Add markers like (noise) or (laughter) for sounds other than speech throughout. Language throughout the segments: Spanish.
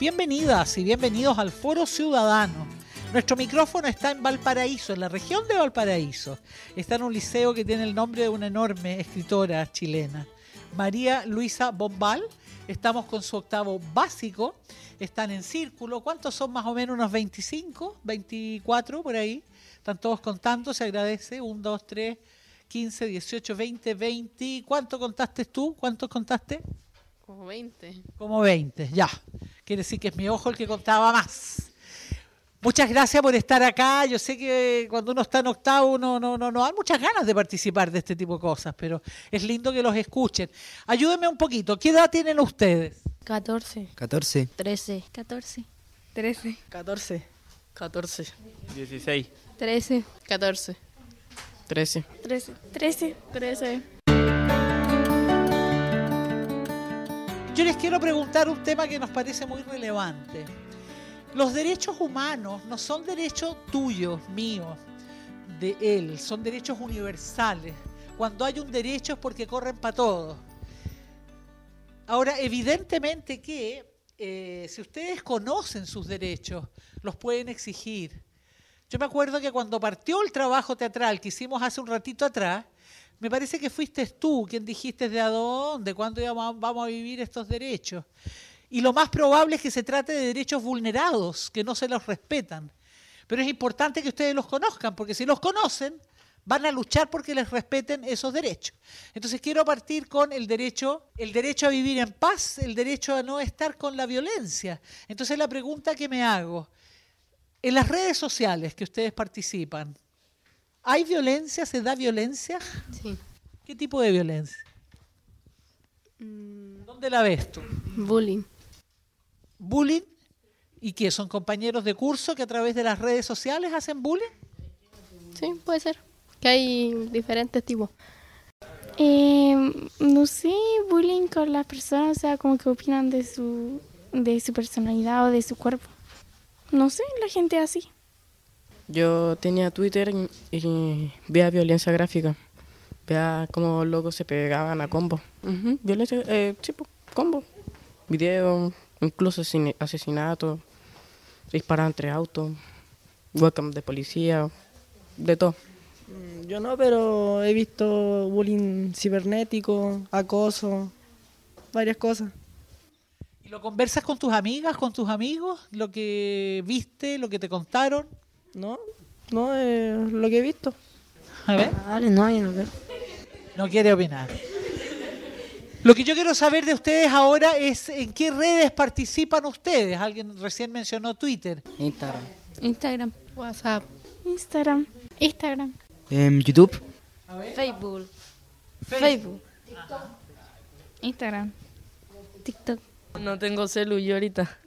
Bienvenidas y bienvenidos al Foro Ciudadano. Nuestro micrófono está en Valparaíso, en la región de Valparaíso. Está en un liceo que tiene el nombre de una enorme escritora chilena, María Luisa Bombal. Estamos con su octavo básico. Están en círculo. ¿Cuántos son más o menos? Unos 25, 24 por ahí. Están todos contando, se agradece. 1, 2, 3, 15, 18, 20, 20. ¿Cuánto contaste tú? ¿Cuántos contaste? Como 20. Como 20, ya. Quiere decir que es mi ojo el que contaba más. Muchas gracias por estar acá. Yo sé que cuando uno está en octavo no, no, no, no hay muchas ganas de participar de este tipo de cosas, pero es lindo que los escuchen. Ayúdenme un poquito. ¿Qué edad tienen ustedes? 14. 14. 13. 14. 13. 14. 14. 16. 13. 14. 13. 13. 13. 13. Yo les quiero preguntar un tema que nos parece muy relevante. Los derechos humanos no son derechos tuyos, míos, de él, son derechos universales. Cuando hay un derecho es porque corren para todos. Ahora, evidentemente que eh, si ustedes conocen sus derechos, los pueden exigir. Yo me acuerdo que cuando partió el trabajo teatral que hicimos hace un ratito atrás, me parece que fuiste tú quien dijiste de a dónde, cuándo vamos a vivir estos derechos. Y lo más probable es que se trate de derechos vulnerados, que no se los respetan. Pero es importante que ustedes los conozcan, porque si los conocen, van a luchar porque les respeten esos derechos. Entonces quiero partir con el derecho, el derecho a vivir en paz, el derecho a no estar con la violencia. Entonces la pregunta que me hago, en las redes sociales que ustedes participan, ¿hay violencia? ¿Se da violencia? Sí. ¿Qué tipo de violencia? ¿Dónde la ves tú? Bullying. ¿Bullying? ¿Y qué? ¿Son compañeros de curso que a través de las redes sociales hacen bullying? Sí, puede ser. Que hay diferentes tipos. Eh, no sé, bullying con las personas, o sea, como que opinan de su, de su personalidad o de su cuerpo. No sé, la gente así. Yo tenía Twitter y, y veía violencia gráfica. Veía cómo locos se pegaban a combo. Ujú, Violencia, eh, sí, pues, combo. Video, incluso asesinato, disparar entre autos, webcam de policía, de todo. Mm, Yo no, pero he visto bullying cibernético, acoso, varias cosas. ¿Y lo conversas con tus amigas, con tus amigos? ¿Lo que viste, lo que te contaron? No, no es lo que he visto. A ver. Vale, no, yo no veo. No quiere opinar. Lo que yo quiero saber de ustedes ahora es en qué redes participan ustedes. Alguien recién mencionó Twitter. Instagram. Instagram. WhatsApp. Instagram. Instagram. Em, YouTube. Facebook. Facebook. Instagram. TikTok. No tengo celu yo ahorita.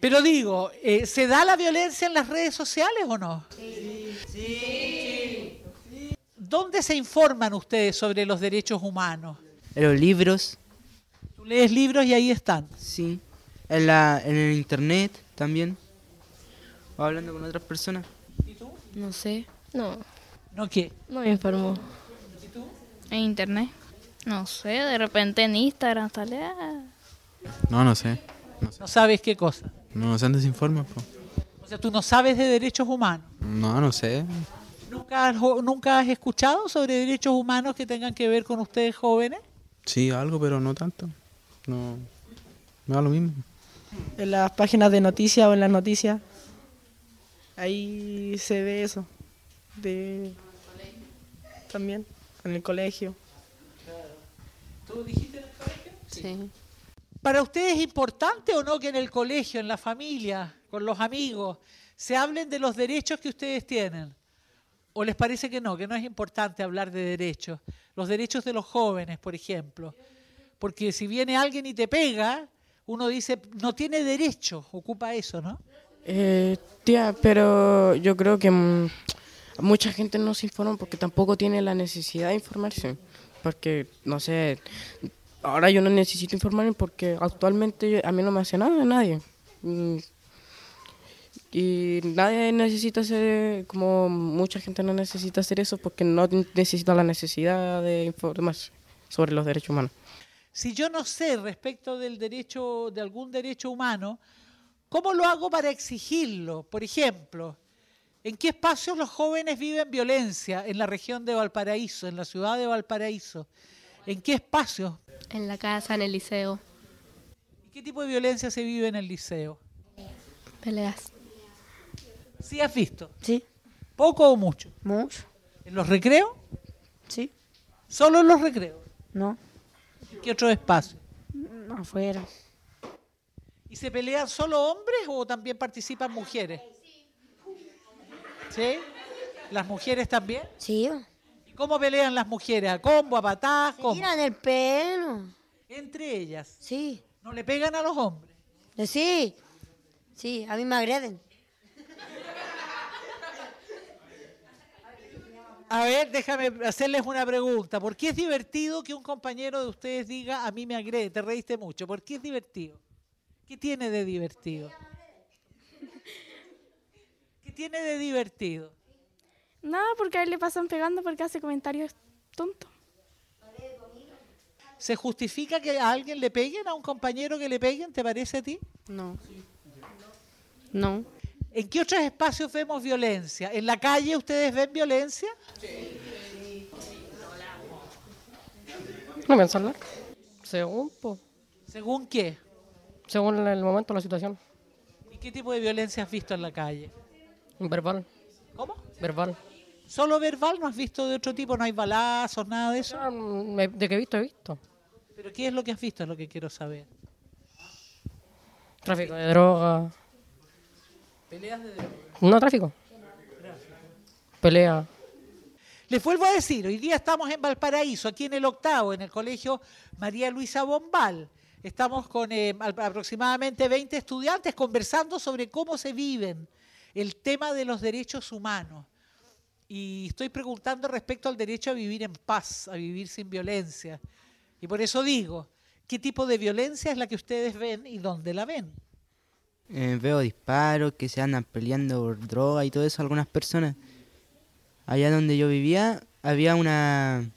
Pero digo, eh, ¿se da la violencia en las redes sociales o no? ¿Dónde se informan ustedes sobre los derechos humanos? En los libros. Tú lees libros y ahí están. Sí. En, la, en el internet también. O hablando con otras personas. No sé. No, ¿No qué? no me informó. En internet. No sé, de repente en Instagram sale. ah, No, no sé. No sabes qué cosa. No se desinforma. po. O sea, tú no sabes de derechos humanos. No, no sé. ¿Nunca has, ¿Nunca has escuchado sobre derechos humanos que tengan que ver con ustedes jóvenes? Sí, algo, pero no tanto. No. Me da lo mismo. En las páginas de noticias o en las noticias, ahí se ve eso. De... También, en el colegio. ¿Tú dijiste en el colegio? Sí. ¿Para ustedes es importante o no que en el colegio, en la familia, con los amigos, se hablen de los derechos que ustedes tienen? ¿O les parece que no, que no es importante hablar de derechos? Los derechos de los jóvenes, por ejemplo. Porque si viene alguien y te pega, uno dice, no tiene derecho, ocupa eso, ¿no? Eh, tía, pero yo creo que mm, mucha gente no se informa porque tampoco tiene la necesidad de informarse. Porque, no sé, ahora yo no necesito informarme porque actualmente a mí no me hace nada nadie. Mm, Y nadie necesita hacer, como mucha gente no necesita hacer eso porque no necesita la necesidad de informarse sobre los derechos humanos. Si yo no sé respecto del derecho, de algún derecho humano, ¿cómo lo hago para exigirlo? Por ejemplo, ¿en qué espacios los jóvenes viven violencia en la región de Valparaíso, en la ciudad de Valparaíso? ¿En qué espacios? En la casa, en el liceo. ¿Y qué tipo de violencia se vive en el liceo? Peleas. ¿Sí has visto? Sí, ¿Poco o mucho? mucho. ¿En los recreos? Sí, ¿Solo en los recreos? no, ¿En qué otros espacios? afuera. ¿Y se pelean solo hombres o también participan mujeres? ¿Sí? ¿Las mujeres también? Sí, ¿Y cómo pelean las mujeres? ¿A combo, a patadas? se ¿Cómo? tiran el pelo. Entre ellas. Sí, ¿No le pegan a los hombres? Eh, sí, sí, a mí me agreden. A ver, déjame hacerles una pregunta. ¿Por qué es divertido que un compañero de ustedes diga a mí me agrede? Te reíste mucho. ¿Por qué es divertido? ¿Qué tiene de divertido? ¿Qué tiene de divertido? Nada, porque a él le pasan pegando porque hace comentarios tontos. ¿Se justifica que a alguien le peguen, a un compañero que le peguen? ¿Te parece a ti? No. No. ¿En qué otros espacios vemos violencia? ¿En la calle ustedes ven violencia? No pensarla. Según, po, ¿Según qué? según el momento, la situación. ¿Y qué tipo de violencia has visto en la calle? Verbal. ¿Cómo? Verbal. ¿Solo verbal? ¿No has visto de otro tipo? ¿No hay balazos, nada de eso? Me- De que he visto, he visto. ¿Pero qué es lo que has visto? Es lo que quiero saber. Tráfico de droga. Peleas de droga. No, tráfico. Pelea. Les vuelvo a decir, hoy día estamos en Valparaíso, aquí en el octavo, en el colegio María Luisa Bombal. Estamos con eh, al- aproximadamente 20 estudiantes conversando sobre cómo se viven el tema de los derechos humanos. Y estoy preguntando respecto al derecho a vivir en paz, a vivir sin violencia. Y por eso digo, ¿qué tipo de violencia es la que ustedes ven y dónde la ven? Eh, veo disparos, que se andan peleando por droga y todo eso algunas personas. Allá donde yo vivía había una...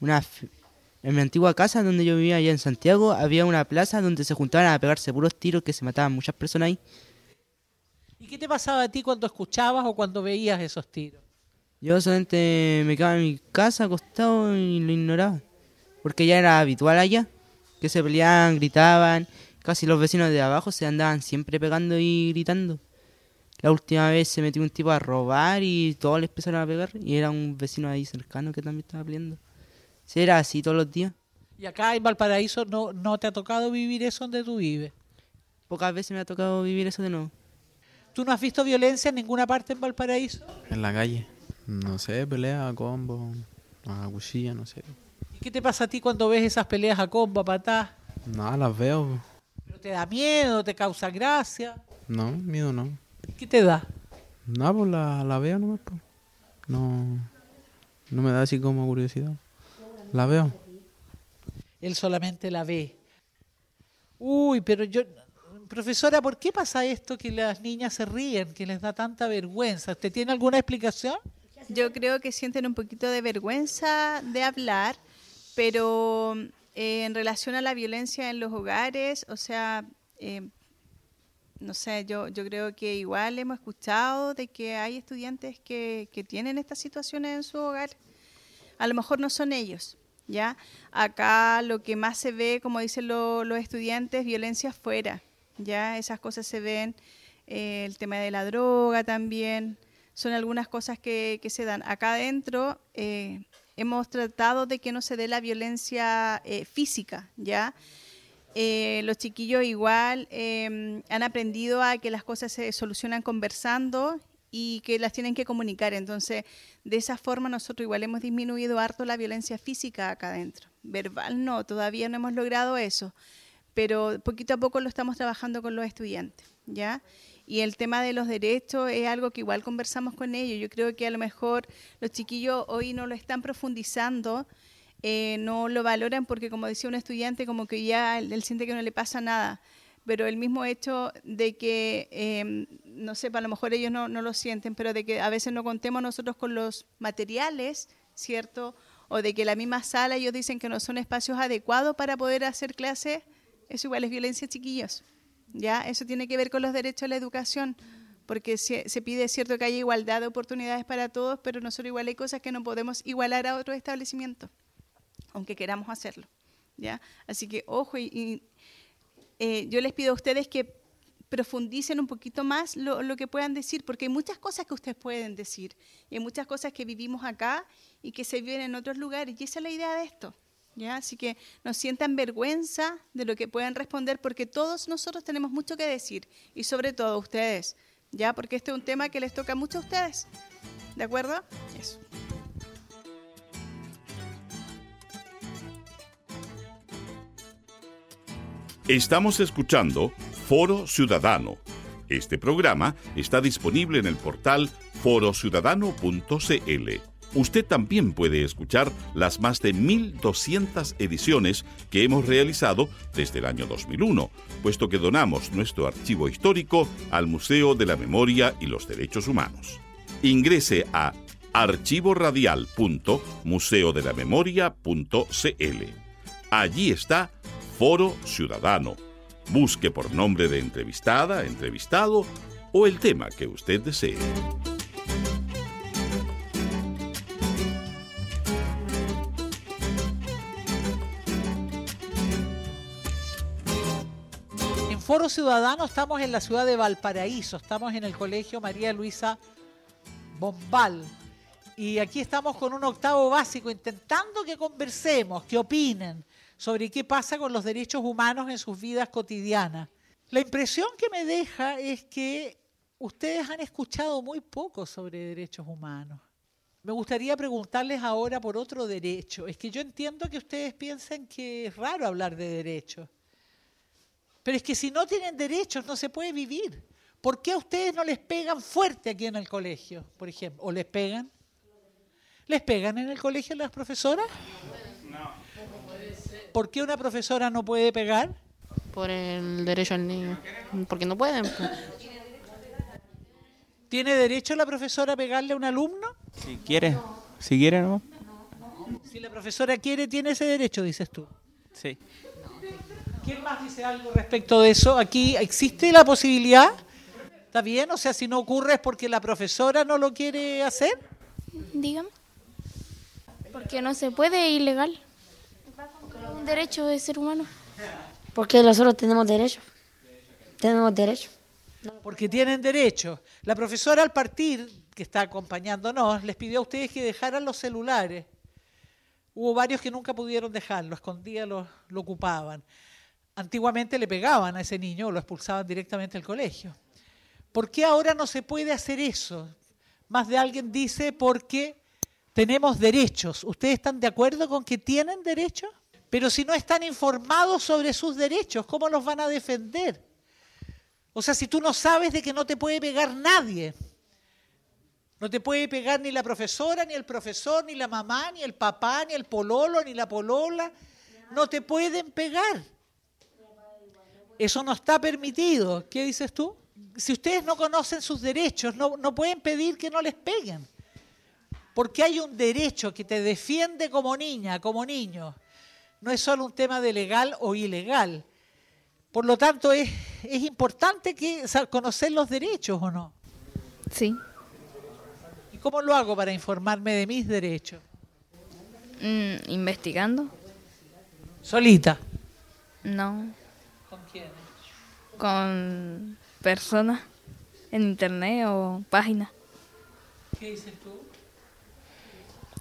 una en mi antigua casa donde yo vivía allá en Santiago había una plaza donde se juntaban a pegarse puros tiros que se mataban muchas personas ahí. ¿Y qué te pasaba a ti cuando escuchabas o cuando veías esos tiros? Yo solamente me quedaba en mi casa acostado y lo ignoraba. Porque ya era habitual allá. Que se peleaban, gritaban. Casi los vecinos de abajo se andaban siempre pegando y gritando. La última vez se metió un tipo a robar y todos le empezaron a pegar. Y era un vecino ahí cercano que también estaba peleando. Sí, era así todos los días. Y acá en Valparaíso no, no te ha tocado vivir eso donde tú vives. Pocas veces me ha tocado vivir eso de nuevo. ¿Tú no has visto violencia en ninguna parte en Valparaíso? En la calle. No sé, pelea, combo, a cuchilla, no sé. ¿Y qué te pasa a ti cuando ves esas peleas a combo, a patás? Nada, las veo. ¿Pero te da miedo, te causa gracia? No, miedo no. ¿Qué te da? Nada, pues la, la veo nomás. Pues. No, no me da así como curiosidad. La veo. Él solamente la ve. Uy, pero yo... Profesora, ¿por qué pasa esto que las niñas se ríen, que les da tanta vergüenza? ¿Usted tiene alguna explicación? Yo creo que sienten un poquito de vergüenza de hablar, pero eh, en relación a la violencia en los hogares, o sea, eh, no sé, yo, yo creo que igual hemos escuchado de que hay estudiantes que, que tienen estas situaciones en su hogar. A lo mejor no son ellos, ¿ya? Acá lo que más se ve, como dicen lo- los estudiantes, violencia afuera, ¿ya? Esas cosas se ven, eh, el tema de la droga también, son algunas cosas que, que se dan. Acá adentro eh, hemos tratado de que no se dé la violencia eh, física, ¿ya? Eh, los chiquillos igual eh, han aprendido a que las cosas se solucionan conversando y que las tienen que comunicar. Entonces, de esa forma nosotros igual hemos disminuido harto la violencia física acá adentro, verbal no, todavía no hemos logrado eso, pero poquito a poco lo estamos trabajando con los estudiantes, ¿ya? Y el tema de los derechos es algo que igual conversamos con ellos. Yo creo que a lo mejor los chiquillos hoy no lo están profundizando, eh, no lo valoran porque, como decía un estudiante, como que ya él, siente que no le pasa nada. Pero el mismo hecho de que, eh, no sé, a lo mejor ellos no, no lo sienten, pero de que a veces no contemos nosotros con los materiales, ¿cierto? O de que la misma sala ellos dicen que no son espacios adecuados para poder hacer clases, eso igual es violencia, chiquillos. ¿Ya? Eso tiene que ver con los derechos a la educación, porque se, se pide cierto que haya igualdad de oportunidades para todos, pero nosotros igual hay cosas que no podemos igualar a otros establecimientos, aunque queramos hacerlo, ¿ya? Así que ojo, y, eh, yo les pido a ustedes que profundicen un poquito más lo, lo, que puedan decir, porque hay muchas cosas que ustedes pueden decir, y hay muchas cosas que vivimos acá y que se viven en otros lugares, y esa es la idea de esto. ¿Ya? Así que no sientan vergüenza de lo que puedan responder porque todos nosotros tenemos mucho que decir y sobre todo ustedes, ¿ya? Porque este es un tema que les toca mucho a ustedes. ¿De acuerdo? Eso. Estamos escuchando Foro Ciudadano. Este programa está disponible en el portal forociudadano.cl. Usted también puede escuchar las más de 1.200 ediciones que hemos realizado desde el año 2001, puesto que donamos nuestro archivo histórico al Museo de la Memoria y los Derechos Humanos. Ingrese a archivoradial.museodelamemoria.cl. Allí está Foro Ciudadano. Busque por nombre de entrevistada, entrevistado o el tema que usted desee. Foro Ciudadano estamos en la ciudad de Valparaíso, estamos en el Colegio María Luisa Bombal. Y aquí estamos con un octavo básico intentando que conversemos, que opinen sobre qué pasa con los derechos humanos en sus vidas cotidianas. La impresión que me deja es que ustedes han escuchado muy poco sobre derechos humanos. Me gustaría preguntarles ahora por otro derecho. Es que yo entiendo que ustedes piensen que es raro hablar de derechos. Pero es que si no tienen derechos no se puede vivir. ¿Por qué a ustedes no les pegan fuerte aquí en el colegio, por ejemplo? ¿O les pegan? ¿Les pegan en el colegio las profesoras? No. ¿Por qué una profesora no puede pegar? Por el derecho al niño. Porque no pueden. ¿Tiene derecho la profesora a pegarle a un alumno? Si quiere, si quiere, ¿no? Si la profesora quiere, tiene ese derecho, dices tú. Sí. ¿Quién más dice algo respecto de eso? Aquí existe la posibilidad. ¿Está bien? O sea, si no ocurre es porque la profesora no lo quiere hacer. Dígame. Porque no se puede, es ilegal. Un derecho de ser humano. Porque nosotros tenemos derecho. Tenemos derecho. Porque tienen derecho. La profesora al partir, que está acompañándonos, les pidió a ustedes que dejaran los celulares. Hubo varios que nunca pudieron dejarlo, escondían, lo, lo ocupaban. Antiguamente le pegaban a ese niño o lo expulsaban directamente del colegio. ¿Por qué ahora no se puede hacer eso? Más de alguien dice porque tenemos derechos. ¿Ustedes están de acuerdo con que tienen derechos? Pero si no están informados sobre sus derechos, ¿cómo los van a defender? O sea, si tú no sabes de que no te puede pegar nadie, no te puede pegar ni la profesora, ni el profesor, ni la mamá, ni el papá, ni el pololo, ni la polola, no te pueden pegar. Eso no está permitido. ¿Qué dices tú? Si ustedes no conocen sus derechos, no, no pueden pedir que no les peguen. Porque hay un derecho que te defiende como niña, como niño. No es solo un tema de legal o ilegal. Por lo tanto, es, es importante que, conocer los derechos o no. Sí. ¿Y cómo lo hago para informarme de mis derechos? Mm, investigando. ¿Solita? No. ¿Con personas en internet o páginas. ¿Qué dices tú?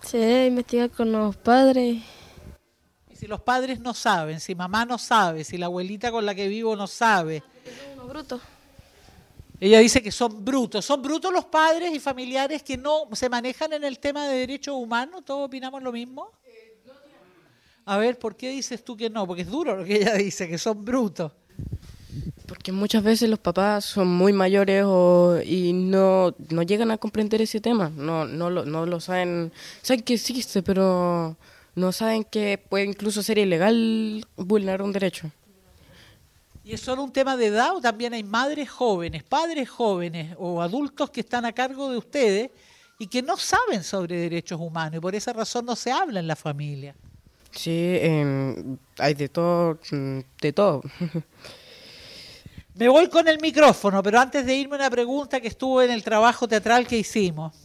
Se debe investigar con los padres. Y si los padres no saben, si mamá no sabe, si la abuelita con la que vivo no sabe. Unos brutos. Ella dice que son brutos. ¿Son brutos los padres y familiares que no se manejan en el tema de derechos humanos? ¿Todos opinamos lo mismo? A ver, ¿por qué dices tú que no? Porque es duro lo que ella dice, que son brutos. Porque muchas veces los papás son muy mayores o, y no, no llegan a comprender ese tema. No, no, lo, no lo saben. Saben que existe, pero no saben que puede incluso ser ilegal vulnerar un derecho. ¿Y es solo un tema de edad o también hay madres jóvenes, padres jóvenes o adultos que están a cargo de ustedes y que no saben sobre derechos humanos y por esa razón no se habla en la familia? Sí, em, hay de todo, mm, de todo. (laughs) Me voy con el micrófono, pero antes de irme una pregunta que estuvo en el trabajo teatral que hicimos.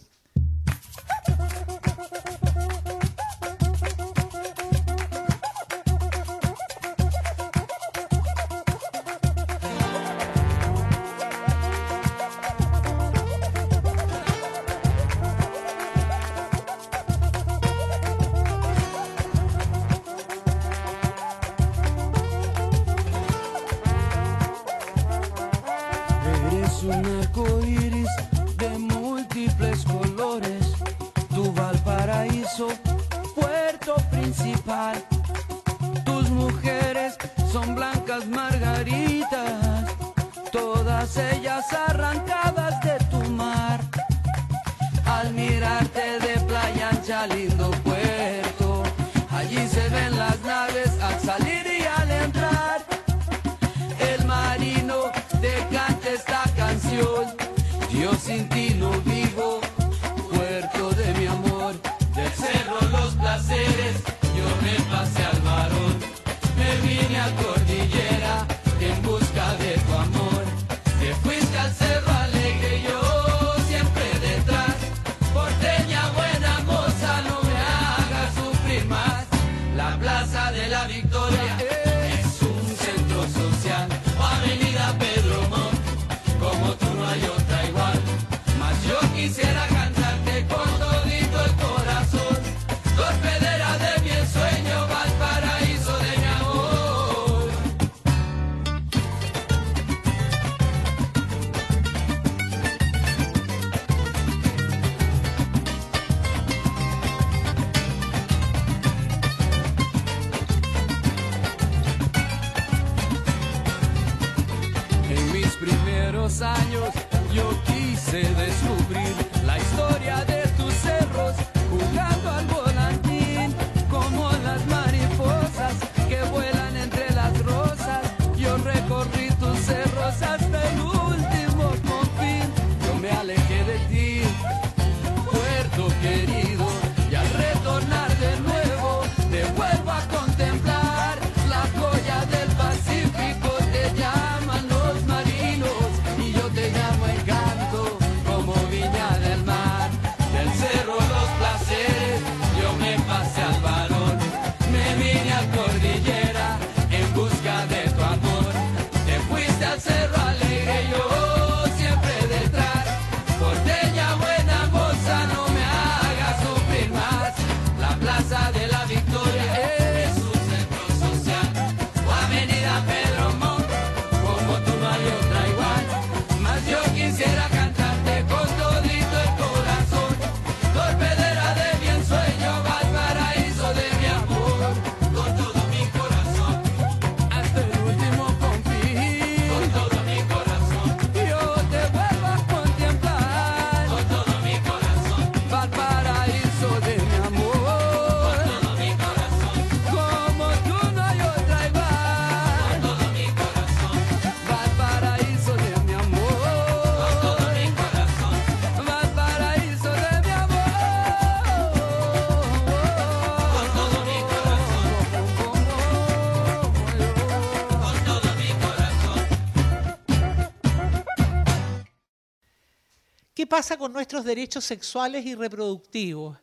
¿Qué pasa con nuestros derechos sexuales y reproductivos?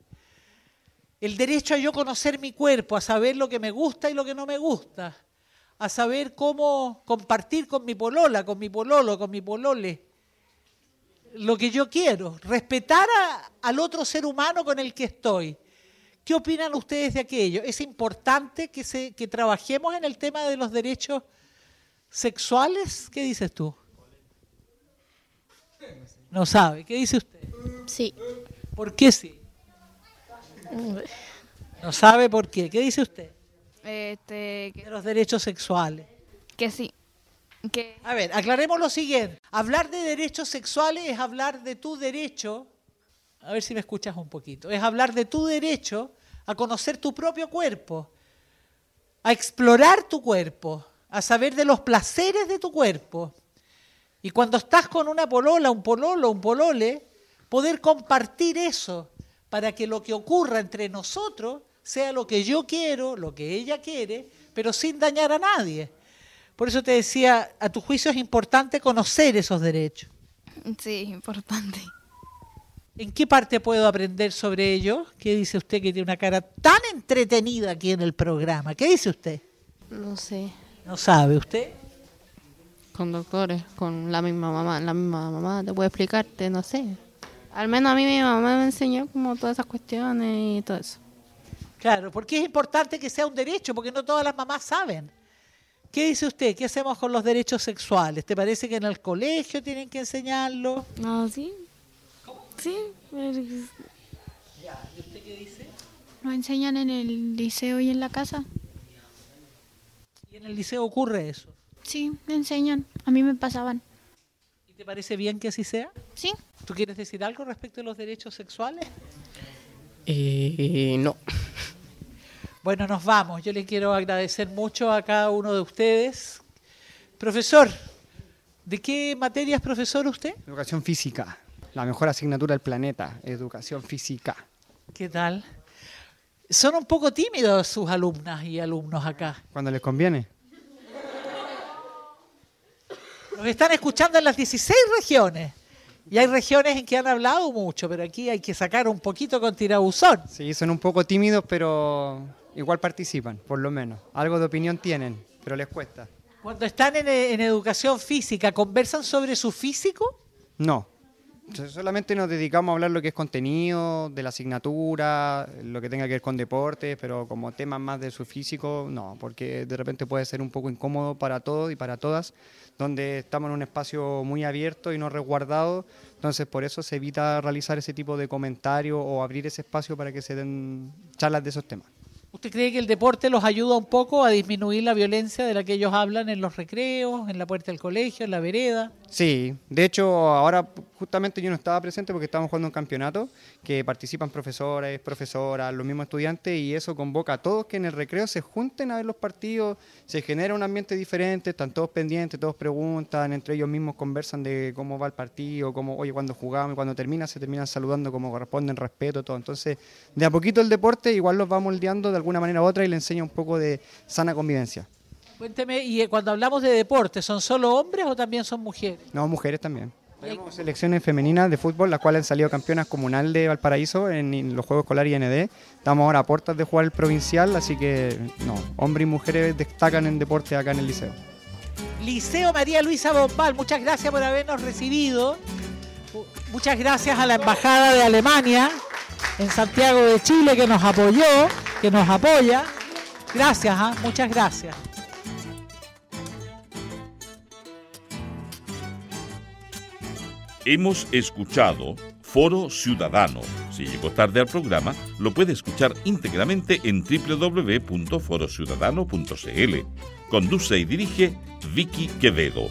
El derecho a yo conocer mi cuerpo, a saber lo que me gusta y lo que no me gusta, a saber cómo compartir con mi polola, con mi pololo, con mi polole, lo que yo quiero, respetar al otro ser humano con el que estoy. ¿Qué opinan ustedes de aquello? ¿Es importante que, que trabajemos en el tema de los derechos sexuales? ¿Qué dices tú? No sabe. ¿Qué dice usted? Sí. ¿Por qué sí? No sabe por qué. ¿Qué dice usted? Este, que, De los derechos sexuales. que sí. Que A ver, aclaremos lo siguiente. Hablar de derechos sexuales es hablar de tu derecho, a ver si me escuchas un poquito, es hablar de tu derecho a conocer tu propio cuerpo, a explorar tu cuerpo, a saber de los placeres de tu cuerpo. Y cuando estás con una polola, un pololo, un polole, poder compartir eso para que lo que ocurra entre nosotros sea lo que yo quiero, lo que ella quiere, pero sin dañar a nadie. Por eso te decía, a tu juicio es importante conocer esos derechos. sí, es importante. ¿En qué parte puedo aprender sobre ello? ¿Qué dice usted que tiene una cara tan entretenida aquí en el programa? ¿Qué dice usted? No sé. ¿No sabe usted? Con doctores, con la misma mamá. La misma mamá te puede explicarte, no sé. Al menos a mí mi mamá me enseñó como todas esas cuestiones y todo eso. Claro, porque es importante que sea un derecho, porque no todas las mamás saben. ¿Qué dice usted? ¿Qué hacemos con los derechos sexuales? ¿Te parece que en el colegio tienen que enseñarlo? No, sí. Sí. pero- ¿Y usted qué dice? Nos enseñan en el liceo y en la casa. ¿Y en el liceo ocurre eso? Sí, me enseñan. A mí me pasaban. ¿Y te parece bien que así sea? Sí. ¿Tú quieres decir algo respecto a los derechos sexuales? Eh, no. Bueno, nos vamos. Yo le quiero agradecer mucho a cada uno de ustedes. Profesor, ¿de qué materia es profesor usted? Educación física, la mejor asignatura del planeta, educación física. ¿Qué tal? Son un poco tímidos sus alumnas y alumnos acá. Cuando les conviene. Nos están escuchando en las 16 regiones. Y hay regiones en que han hablado mucho, pero aquí hay que sacar un poquito con tirabuzón. Sí, son un poco tímidos, pero igual participan, por lo menos. Algo de opinión tienen, pero les cuesta. Cuando están en, en educación física, ¿conversan sobre su físico? No. So- Solamente nos dedicamos a hablar lo que es contenido, de la asignatura, lo que tenga que ver con deportes, pero como temas más de su físico, no, porque de repente puede ser un poco incómodo para todos y para todas, donde estamos en un espacio muy abierto y no resguardado, entonces por eso se evita realizar ese tipo de comentarios o abrir ese espacio para que se den charlas de esos temas. ¿Usted cree que el deporte los ayuda un poco a disminuir la violencia de la que ellos hablan en los recreos, en la puerta del colegio, en la vereda? Sí, de hecho ahora justamente yo no estaba presente porque estábamos jugando un campeonato que participan profesores, profesoras, los mismos estudiantes y eso convoca a todos que en el recreo se junten a ver los partidos, se genera un ambiente diferente, están todos pendientes, todos preguntan, entre ellos mismos conversan de cómo va el partido, cómo, oye, cuando jugamos y cuando termina se terminan saludando como corresponden, respeto, todo. Entonces, de a poquito el deporte igual los va moldeando de alguna manera u otra y le enseña un poco de sana convivencia. Cuénteme, y eh, cuando hablamos de deporte, ¿son solo hombres o también son mujeres? No, mujeres también. Tenemos selecciones femeninas de fútbol, las cuales han salido campeonas comunal de Valparaíso en, los Juegos Escolares IND. Estamos ahora a puertas de jugar el provincial, así que no, hombres y mujeres destacan en deporte acá en el liceo. Liceo María Luisa Bombal, muchas gracias por habernos recibido. Muchas gracias a la Embajada de Alemania en Santiago de Chile que nos apoyó, que nos apoya. Gracias, ¿ah? muchas gracias. Hemos escuchado Foro Ciudadano. Si llegó tarde al programa, lo puede escuchar íntegramente en www.forociudadano.cl. Conduce y dirige Vicky Quevedo.